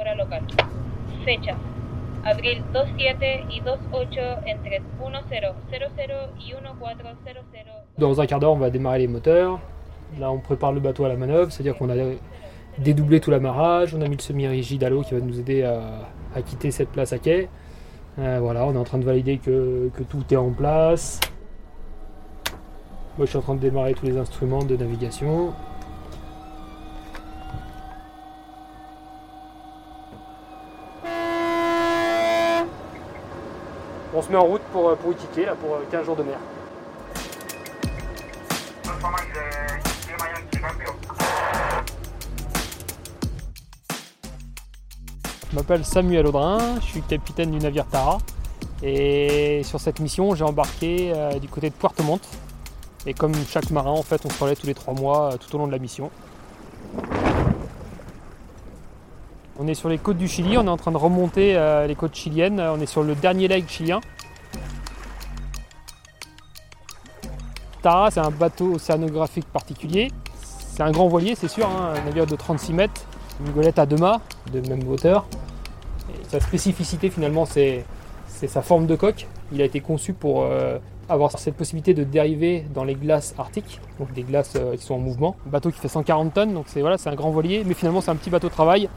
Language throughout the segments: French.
hora local. Fecha. Abril 27 y 28 entre 1000 y 1400. Dans un quart d'heure, on va démarrer les moteurs. Là, on prépare le bateau à la manœuvre, c'est-à-dire qu'on a dédoublé tout l'amarrage, on a mis le semi-rigide à l'eau qui va nous aider à, quitter cette place à quai. Euh, voilà, on est en train de valider que, tout est en place. Moi, je suis en train de démarrer tous les instruments de navigation. On se met en route pour, pour Iquique, là, pour 15 jours de mer. Je m'appelle Samuel Audrin, je suis capitaine du navire Tara. Et sur cette mission, j'ai embarqué euh, du côté de Puerto Montt. Et comme chaque marin, en fait, on se relève tous les trois mois euh, tout au long de la mission. On est sur les côtes du Chili, on est en train de remonter euh, les côtes chiliennes. On est sur le dernier leg chilien. Tara, c'est un bateau océanographique particulier. C'est un grand voilier, c'est sûr, hein, un navire de 36 mètres, une golette à deux mâts de même hauteur. Sa spécificité finalement c'est sa forme de coque. Il a été conçu pour euh, avoir cette possibilité de dériver dans les glaces arctiques, donc des glaces euh, qui sont en mouvement. Un bateau qui fait 140 tonnes, donc c'est voilà, un grand voilier, mais finalement c'est un petit bateau de travail.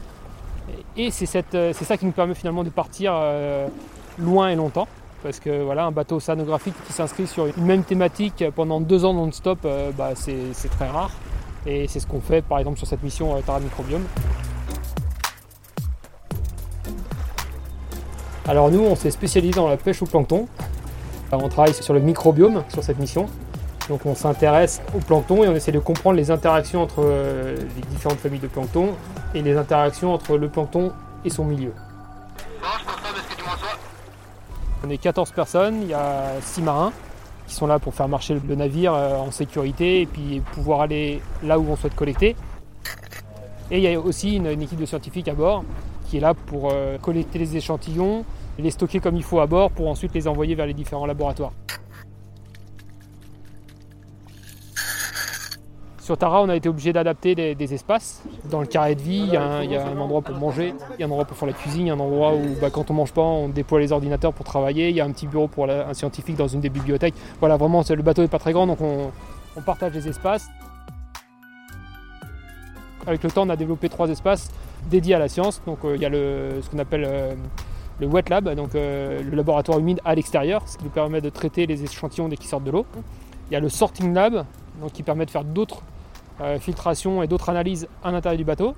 Et c'est euh, ça qui nous permet finalement de partir loin et longtemps. Parce que voilà, un bateau océanographique qui s'inscrit sur une même thématique pendant deux ans non-stop, bah, c'est très rare. Et c'est ce qu'on fait par exemple sur cette mission Tara Microbiome. Alors nous, on s'est spécialisé dans la pêche au plancton. On travaille sur le microbiome sur cette mission. Donc on s'intéresse au plancton et on essaie de comprendre les interactions entre euh, les différentes familles de plancton et les interactions entre le plancton et son milieu. On est 14 personnes, il y a 6 marins qui sont là pour faire marcher le navire euh, en sécurité et puis pouvoir aller là où on souhaite collecter. Et il y a aussi une équipe de scientifiques à bord qui est là pour euh, collecter les échantillons, les stocker comme il faut à bord pour ensuite les envoyer vers les différents laboratoires. Sur Tara, on a été obligé d'adapter des, espaces. Dans le carré de vie, il y, a un, endroit pour manger, il y a un endroit pour faire la cuisine, il y a un endroit où bah, quand on mange pas, on déploie les ordinateurs pour travailler, il y a un petit bureau pour un scientifique dans une des bibliothèques. Voilà, vraiment, le bateau n'est pas très grand, donc on, partage les espaces. Avec le temps, on a développé trois espaces dédié à la science. Donc euh, il y a ce qu'on appelle euh, le wet lab, donc euh, le laboratoire humide à l'extérieur, ce qui nous permet de traiter les échantillons dès qu'ils sortent de l'eau. Il y a le sorting lab, donc qui permet de faire d'autres filtrations et d'autres analyses à l'intérieur du bateau.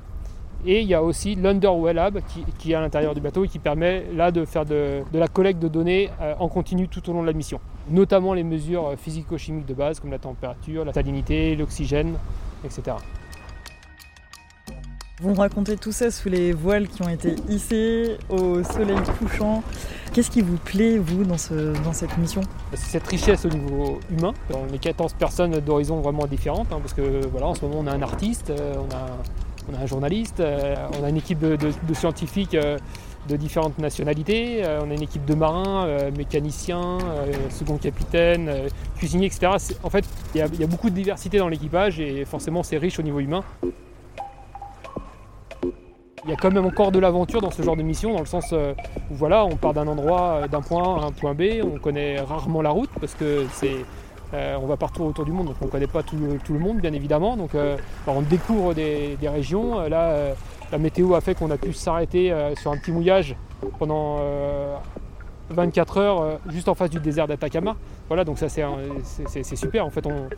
Et il y a aussi l'Underway Lab qui, est à l'intérieur du bateau et qui permet là de faire de, de la collecte de données en continu tout au long de la mission. Notamment les mesures physico-chimiques de base comme la température, la salinité, l'oxygène, etc. Vous me racontez tout ça sous les voiles qui ont été hissées au soleil couchant. Qu'est-ce qui vous plaît, vous, dans, ce, dans cette mission? C'est cette richesse au niveau humain. On est 14 personnes d'horizons vraiment différentes, hein, parce que voilà, en ce moment, on a un artiste, euh, on a, on a un journaliste, euh, on a une équipe de, scientifiques euh, de différentes nationalités, on a une équipe de marins, mécaniciens, second capitaine, cuisiniers, etc. En fait, il y, a beaucoup de diversité dans l'équipage et forcément, c'est riche au niveau humain il y a quand même encore de l'aventure dans ce genre de mission, dans le sens euh, où voilà, on part d'un endroit, euh, d'un point A à un point B, on connaît rarement la route parce que c'est euh, on va partout autour du monde, donc on ne connaît pas tout, le monde, bien évidemment. Donc on découvre des, régions. là, la météo a fait qu'on a pu s'arrêter sur un petit mouillage pendant 24 heures juste en face du désert d'Atacama. Voilà, donc ça c'est super. En fait, on,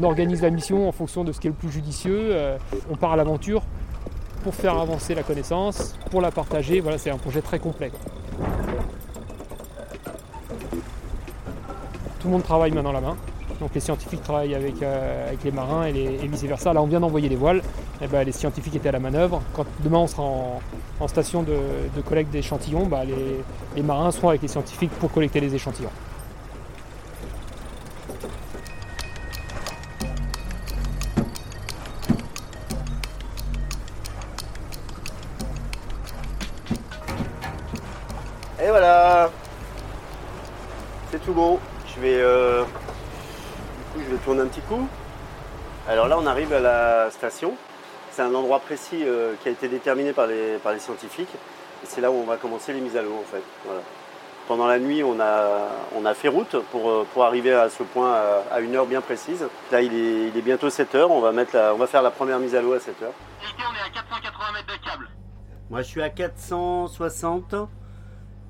on, organise la mission en fonction de ce qui est le plus judicieux. on part à l'aventure pour faire avancer la connaissance, pour la partager. Voilà, c'est un projet très complet. Tout le monde travaille main dans la main. Donc les scientifiques travaillent avec, euh, les marins et, vice versa. Là on vient d'envoyer les voiles. Eh ben, les scientifiques étaient à la manœuvre. Quand demain on sera en, station de, collecte d'échantillons, bah, les marins seront avec les scientifiques pour collecter les échantillons. Et voilà C'est tout beau. Je vais, euh, du coup, je vais tourner un petit coup. Alors là, on arrive à la station. C'est un endroit précis euh, qui a été déterminé par les, par les scientifiques. Et c'est là où on va commencer les mises à l'eau en fait. Voilà. Pendant la nuit, on a, on a fait route pour, euh, pour arriver à ce point à, à une heure bien précise. Là, il est, il est bientôt 7 heures. On va, mettre la- on va faire la première mise à l'eau à 7 heures. Ici, on est à 480 mètres de câble. Moi, je suis à 460.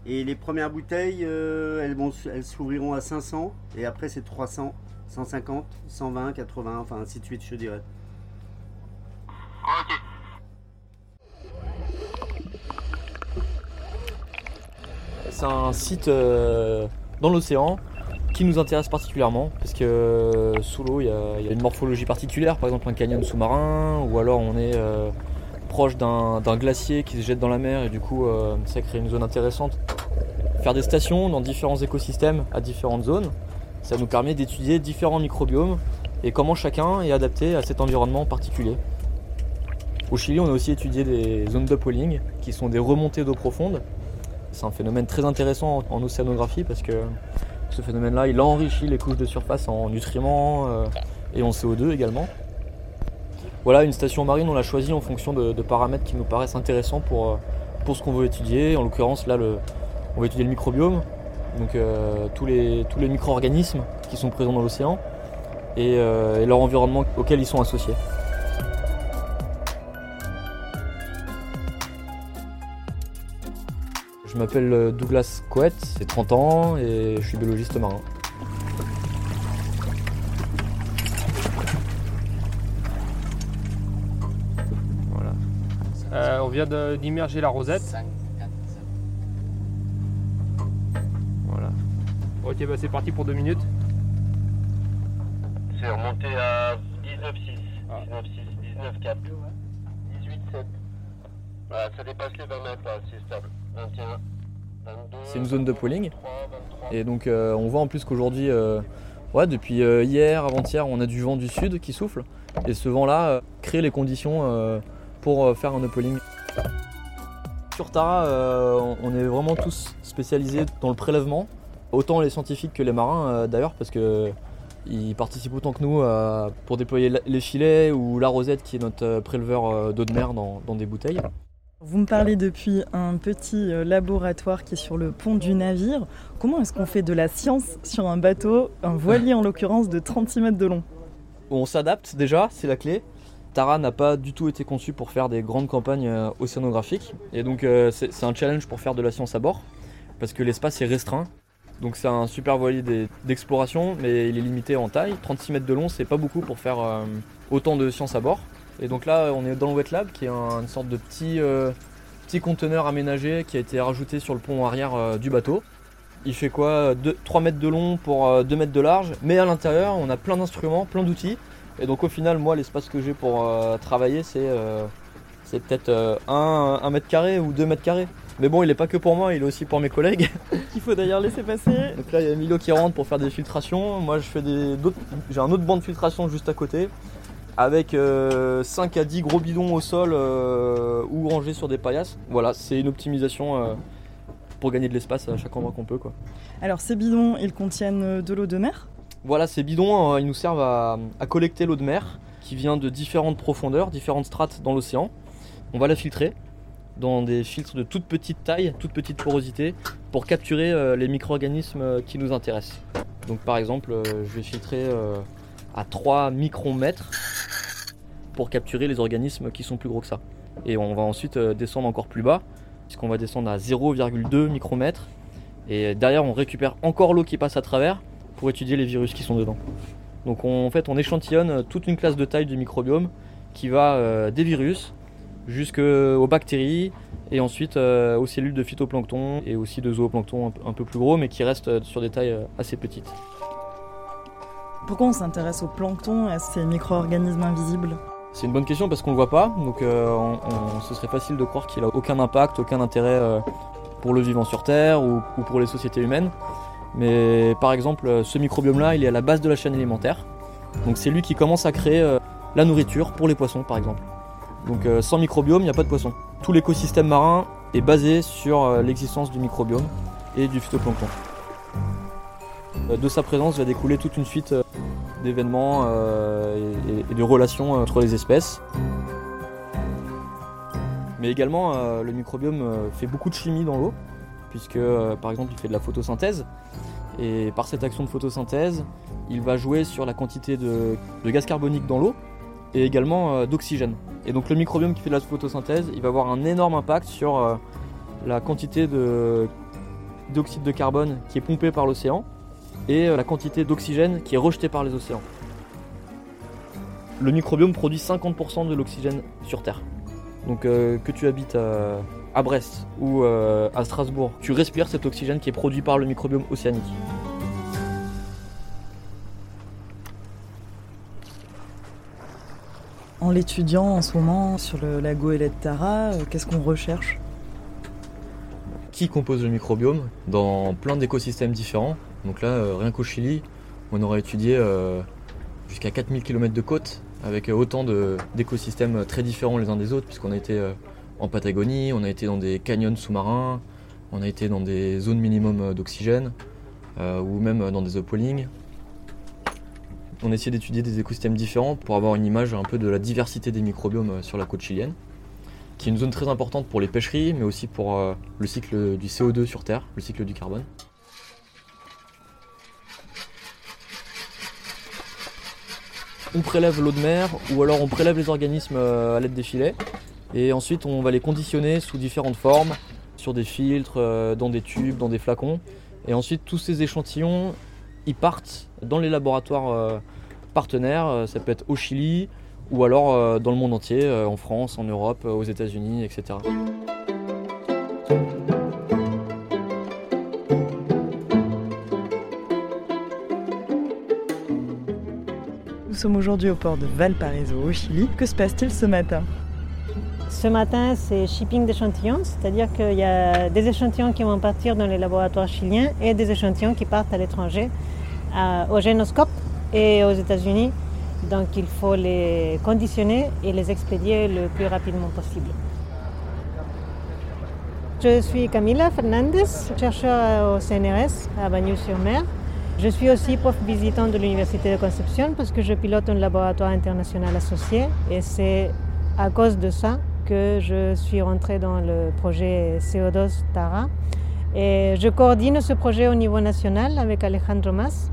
Et les premières bouteilles, euh, elles, vont, elles s'ouvriront à 500. Et après, c'est 300, 150, 120, 80, enfin ainsi de suite, je dirais. Ok. C'est un site euh, dans l'océan qui nous intéresse particulièrement parce que euh, sous l'eau il y, a- il y a une morphologie particulière, par exemple un canyon sous-marin ou alors on est euh, proche d'un d'un glacier qui se jette dans la mer et du coup euh, ça crée une zone intéressante. Faire des stations dans différents écosystèmes à différentes zones, ça nous permet d'étudier différents microbiomes et comment chacun est adapté à cet environnement particulier. Au Chili, on a aussi étudié des zones d'upwelling qui sont des remontées d'eau profonde c'est un phénomène très intéressant en océanographie parce que ce phénomène-là, il enrichit les couches de surface en nutriments euh, et en CO2 également. Voilà, une station marine, on l'a choisie en fonction de, de paramètres qui nous paraissent intéressants pour, euh, pour ce qu'on veut étudier. En l'occurrence, là, le- on va étudier le microbiome, donc euh, tous les, tous les micro-organismes qui sont présents dans l'océan et, euh, et leur environnement auquel ils sont associés. Je m'appelle euh, Douglas Coët, j'ai 30 ans et je suis biologiste marin. Voilà. Euh, on vient d'immerger la rosette. Ok, bah c'est parti pour deux minutes. C'est remonté à 19,6. Ah. 19,6, 19,4. 18,7. Voilà, ça dépasse les 20 mètres là, c'est stable. 21, 22. C'est une zone de pooling. 23, 23. Et donc euh, on voit en plus qu'aujourd'hui, euh, ouais, depuis euh, hier, avant-hier, on a du vent du sud qui souffle. Et ce vent-là euh, crée les conditions euh, pour euh, faire un upwelling. Sur Tara, euh, on est vraiment tous spécialisés dans le prélèvement, autant les scientifiques que les marins euh, d'ailleurs, parce que ils participent autant que nous euh, pour déployer les filets ou la rosette qui est notre euh, préleveur euh, d'eau de mer dans- dans des bouteilles. Vous me parlez depuis un petit laboratoire qui est sur le pont du navire. Comment est-ce qu'on fait de la science sur un bateau, un voilier en l'occurrence de 36 mètres de long? On s'adapte déjà, c'est la clé. Tara n'a pas du tout été conçu pour faire des grandes campagnes océanographiques. Et donc euh, c'est un challenge pour faire de la science à bord, parce que l'espace est restreint. Donc c'est un super voilier d'exploration, mais il est limité en taille. 36 mètres de long, c'est pas beaucoup pour faire euh, autant de science à bord. Et donc là, on est dans le Wet Lab, qui est un- une sorte de petit, euh, petit conteneur aménagé qui a été rajouté sur le pont arrière euh, du bateau. Il fait quoi 3 mètres de long pour euh, 2 mètres de large, mais à l'intérieur, on a plein d'instruments, plein d'outils. Et donc au final, moi, l'espace que j'ai pour travailler, c'est c'est peut-être euh, 1, mètre carré ou 2 mètres carrés. Mais bon, il est pas que pour moi, il est aussi pour mes collègues. Qu'il faut d'ailleurs laisser passer. Donc là, il y a Milo qui rentre pour faire des filtrations. Moi, je fais des j'ai un autre banc de filtration juste à côté, avec euh, 5 à 10 gros bidons au sol euh, ou rangés sur des paillasses. Voilà, c'est une optimisation euh, pour gagner de l'espace à chaque endroit qu'on peut, quoi. Alors ces bidons, ils contiennent euh, de l'eau de mer? Voilà, ces bidons, euh, ils nous servent à, à collecter l'eau de mer qui vient de différentes profondeurs, différentes strates dans l'océan. On va la filtrer dans des filtres de toute petite taille, toute petite porosité, pour capturer euh, les micro-organismes euh, qui nous intéressent. Donc par exemple, euh, je vais filtrer à 3 micromètres pour capturer les organismes qui sont plus gros que ça. Et on va ensuite descendre encore plus bas, puisqu'on va descendre à 0,2 micromètres. Et derrière, on récupère encore l'eau qui passe à travers pour étudier les virus qui sont dedans. Donc on- en fait on échantillonne toute une classe de taille du microbiome qui va des virus jusqu'aux bactéries et ensuite euh, aux cellules de phytoplancton et aussi de zooplancton un, peu- plus gros mais qui restent euh, sur des tailles euh, assez petites. Pourquoi on s'intéresse au plancton, à ces micro-organismes invisibles? C'est une bonne question parce qu'on le voit pas, donc euh, on- on- ce serait facile de croire qu'il a aucun impact, aucun intérêt euh, pour le vivant sur Terre ou, ou pour les sociétés humaines. Mais par exemple, ce microbiome-là, il est à la base de la chaîne alimentaire. Donc c'est lui qui commence à créer la nourriture pour les poissons, par exemple. Donc euh, sans microbiome, il n'y a pas de poissons. Tout l'écosystème marin est basé sur euh, l'existence du microbiome et du phytoplancton. Euh, De sa présence va découler toute une suite d'événements et, de relations entre les espèces. Mais également, le microbiome fait beaucoup de chimie dans l'eau, puisque par exemple, il fait de la photosynthèse. Et par cette action de photosynthèse, il va jouer sur la quantité de, gaz carbonique dans l'eau et également d'oxygène. Et donc le microbiome qui fait de la photosynthèse, il va avoir un énorme impact sur euh, la quantité de- d'oxyde de carbone qui est pompé par l'océan et euh, la quantité d'oxygène qui est rejetée par les océans. Le microbiome produit 50% de l'oxygène sur Terre. Donc euh, que tu habites à, Brest ou à Strasbourg, tu respires cet oxygène qui est produit par le microbiome océanique. En l'étudiant en ce moment sur le, la goélette Tara, euh, qu'est-ce qu'on recherche? Qui compose le microbiome dans plein d'écosystèmes différents. Donc là, euh, rien qu'au Chili, on aurait étudié euh, jusqu'à 4000 km de côte avec autant d'écosystèmes très différents les uns des autres, puisqu'on a été en Patagonie, on a été dans des canyons sous-marins, on a été dans des zones minimum d'oxygène, ou même dans des upoling. On a essayé d'étudier des écosystèmes différents pour avoir une image un peu de la diversité des microbiomes euh, sur la côte chilienne qui est une zone très importante pour les pêcheries, mais aussi pour euh, le cycle du CO2 sur Terre, le cycle du carbone. On prélève l'eau de mer, ou alors on prélève les organismes euh, à l'aide des filets, et ensuite on va les conditionner sous différentes formes, sur des filtres, dans des tubes, dans des flacons, et ensuite tous ces échantillons, ils partent dans les laboratoires euh, partenaires, euh, ça peut être au Chili, ou alors euh, dans le monde entier, en France, en Europe, aux États-Unis, etc. Nous sommes aujourd'hui au port de Valparaiso au Chili. Que se passe-t-il ce matin? Ce matin, c'est shipping d'échantillons, c'est-à-dire qu'il y a des échantillons qui vont partir dans les laboratoires chiliens et des échantillons qui partent à l'étranger, au génoscope et aux États-Unis. Donc il faut les conditionner et les expédier le plus rapidement possible. Je suis Camila Fernandez, chercheur au CNRS à Bagnols-sur-Mer. Je suis aussi prof visitant de l'Université de Concepción parce que je pilote un laboratoire international associé et c'est à cause de ça que je suis rentrée dans le projet CO2 Tara. Et je coordonne ce projet au niveau national avec Alejandro Mas.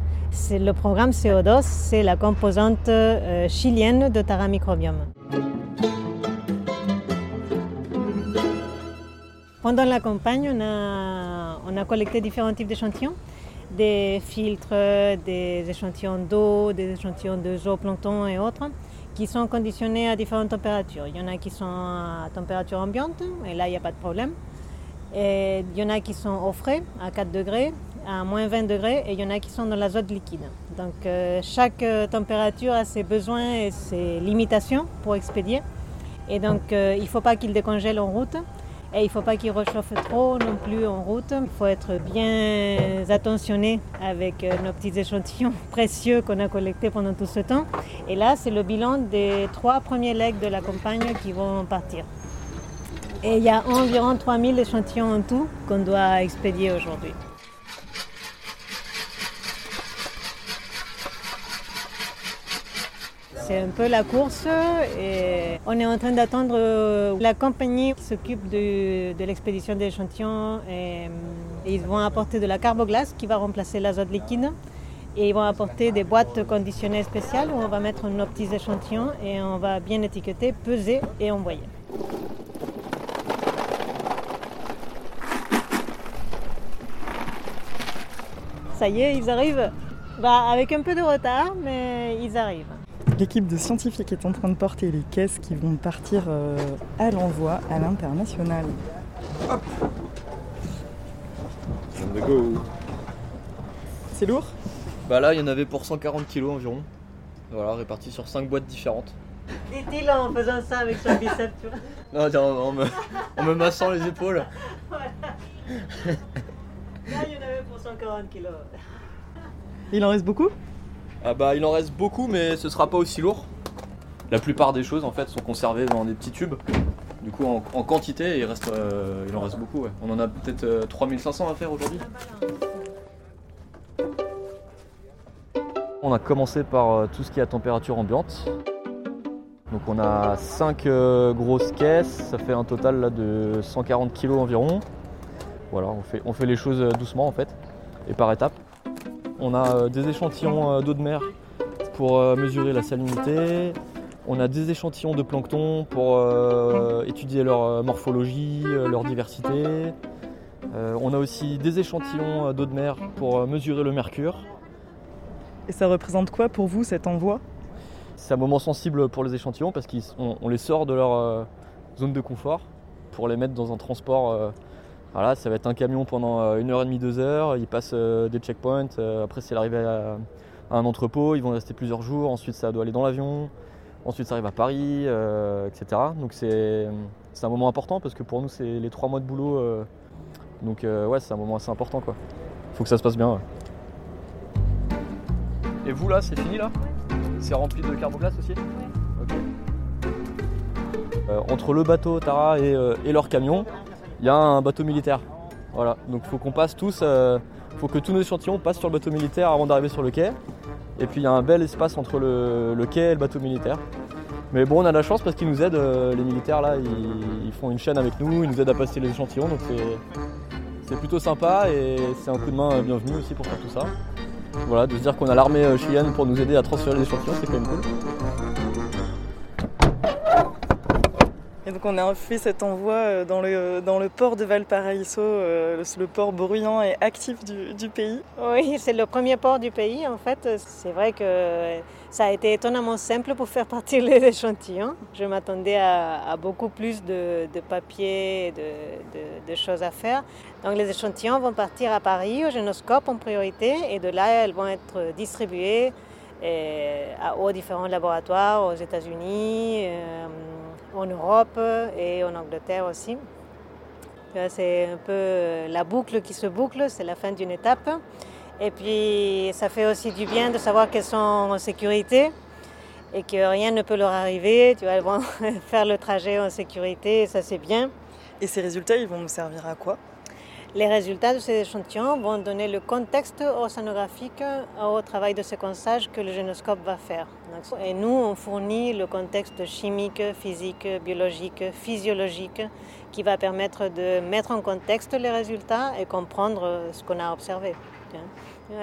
Le programme CO2, c'est la composante euh, chilienne de Tara Microbiome. Pendant la campagne, on a, on a collecté différents types d'échantillons, des filtres, des échantillons d'eau, des échantillons de zooplancton et autres, qui sont conditionnés à différentes températures. Il y en a qui sont à température ambiante, et là, il n'y a pas de problème. Et il y en a qui sont au frais, à 4 degrés, à moins 20 degrés, et il y en a qui sont dans l'azote liquide. Donc euh, chaque euh, température a ses besoins et ses limitations pour expédier. Et donc euh, il ne faut pas qu'il décongèle en route. Et il ne faut pas qu'il réchauffe trop non plus en route. Il faut être bien attentionné avec euh, nos petits échantillons précieux qu'on a collectés pendant tout ce temps. Et là, c'est le bilan des trois premiers legs de la campagne qui vont partir. Et il y a environ 3000 échantillons en tout qu'on doit expédier aujourd'hui. C'est un peu la course et on est en train d'attendre euh, la compagnie qui s'occupe de, l'expédition des échantillons. Et, euh, ils vont apporter de la carboglace qui va remplacer l'azote liquide. Et ils vont apporter des boîtes conditionnées spéciales où on va mettre nos petits échantillons et on va bien étiqueter, peser et envoyer. Ça y est, ils arrivent. Bah, avec un peu de retard, mais ils arrivent. L'équipe de scientifiques est en train de porter les caisses qui vont partir euh, à l'envoi à l'international. C'est lourd? Bah là, il y en avait pour 140 kg environ. Voilà, répartis sur 5 boîtes différentes. Dit-il en faisant ça avec son biceps, tu vois. Non, en, me, en me massant les épaules. Là, il y en avait pour 140 kilos. Il en reste beaucoup? Ah bah il en reste beaucoup mais ce sera pas aussi lourd. La plupart des choses en fait sont conservées dans des petits tubes. Du coup en, quantité il, reste, euh, il en reste beaucoup. On en a peut-être euh, 3500 à faire aujourd'hui. On a commencé par euh, tout ce qui est à température ambiante. Donc on a 5 grosses caisses, ça fait un total là, de 140 kg environ. Voilà, on fait, on fait les choses doucement en fait et par étapes. On a des échantillons d'eau de mer pour mesurer la salinité. On a des échantillons de plancton pour étudier leur morphologie, leur diversité. on a aussi des échantillons d'eau de mer pour mesurer le mercure. Et ça représente quoi pour vous cet envoi? C'est un moment sensible pour les échantillons parce qu'on les sort de leur euh, zone de confort pour les mettre dans un transport. Euh, voilà, ça va être un camion pendant euh, une heure et demie, deux heures. Ils passent des checkpoints. après, c'est l'arrivée à, un entrepôt. Ils vont rester plusieurs jours. Ensuite, ça doit aller dans l'avion. Ensuite, ça arrive à Paris, etc. Donc, c'est un moment important parce que pour nous, c'est les trois mois de boulot. donc, ouais, c'est un moment assez important. Il faut que ça se passe bien. Et vous là, c'est fini là? C'est rempli de carboglace aussi? Ok. Euh, entre le bateau Tara euh, et, leur camion, il y a un bateau militaire. Voilà, donc faut qu'on passe tous, euh, faut que tous nos échantillons passent sur le bateau militaire avant d'arriver sur le quai. Et puis il y a un bel espace entre le, quai et le bateau militaire. Mais bon, on a la chance parce qu'ils nous aident, les militaires là, ils, font une chaîne avec nous, ils nous aident à passer les échantillons, donc c'est plutôt sympa et c'est un coup de main bienvenu aussi pour faire tout ça. Voilà, de se dire qu'on a l'armée euh, chilienne pour nous aider à transférer les échantillons, c'est quand même cool. Et donc on a fait cet envoi euh, dans le, dans le port de Valparaiso, euh, le port bruyant et actif du, pays. Oui, c'est le premier port du pays en fait. C'est vrai que ça a été étonnamment simple pour faire partir les échantillons. Je m'attendais à, beaucoup plus de, papier, de, de, choses à faire. Donc les échantillons vont partir à Paris, au génoscope en priorité, et de là, elles vont être distribuées euh, aux différents laboratoires aux États-Unis, euh, en Europe et en Angleterre aussi. C'est un peu la boucle qui se boucle, c'est la fin d'une étape. Et puis ça fait aussi du bien de savoir qu'elles sont en sécurité et que rien ne peut leur arriver. Tu elles vont faire le trajet en sécurité et ça c'est bien. Et ces résultats, ils vont nous servir à quoi? Les résultats de ces échantillons vont donner le contexte océanographique au travail de séquençage que le génoscope va faire. Et nous, on fournit le contexte chimique, physique, biologique, physiologique qui va permettre de mettre en contexte les résultats et comprendre ce qu'on a observé.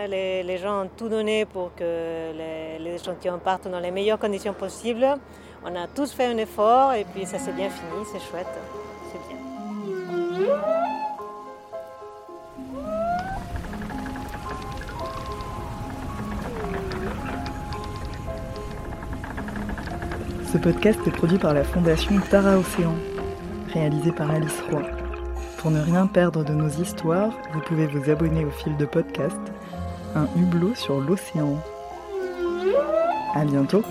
Les, gens ont tout donné pour que les, échantillons partent dans les meilleures conditions possibles. On a tous fait un effort et puis ça s'est bien fini, c'est chouette, Ce podcast est produit par la Fondation Tara Océan, réalisé par Alice Roy. Pour ne rien perdre de nos histoires, vous pouvez vous abonner au fil de podcast Un hublot sur l'océan. À bientôt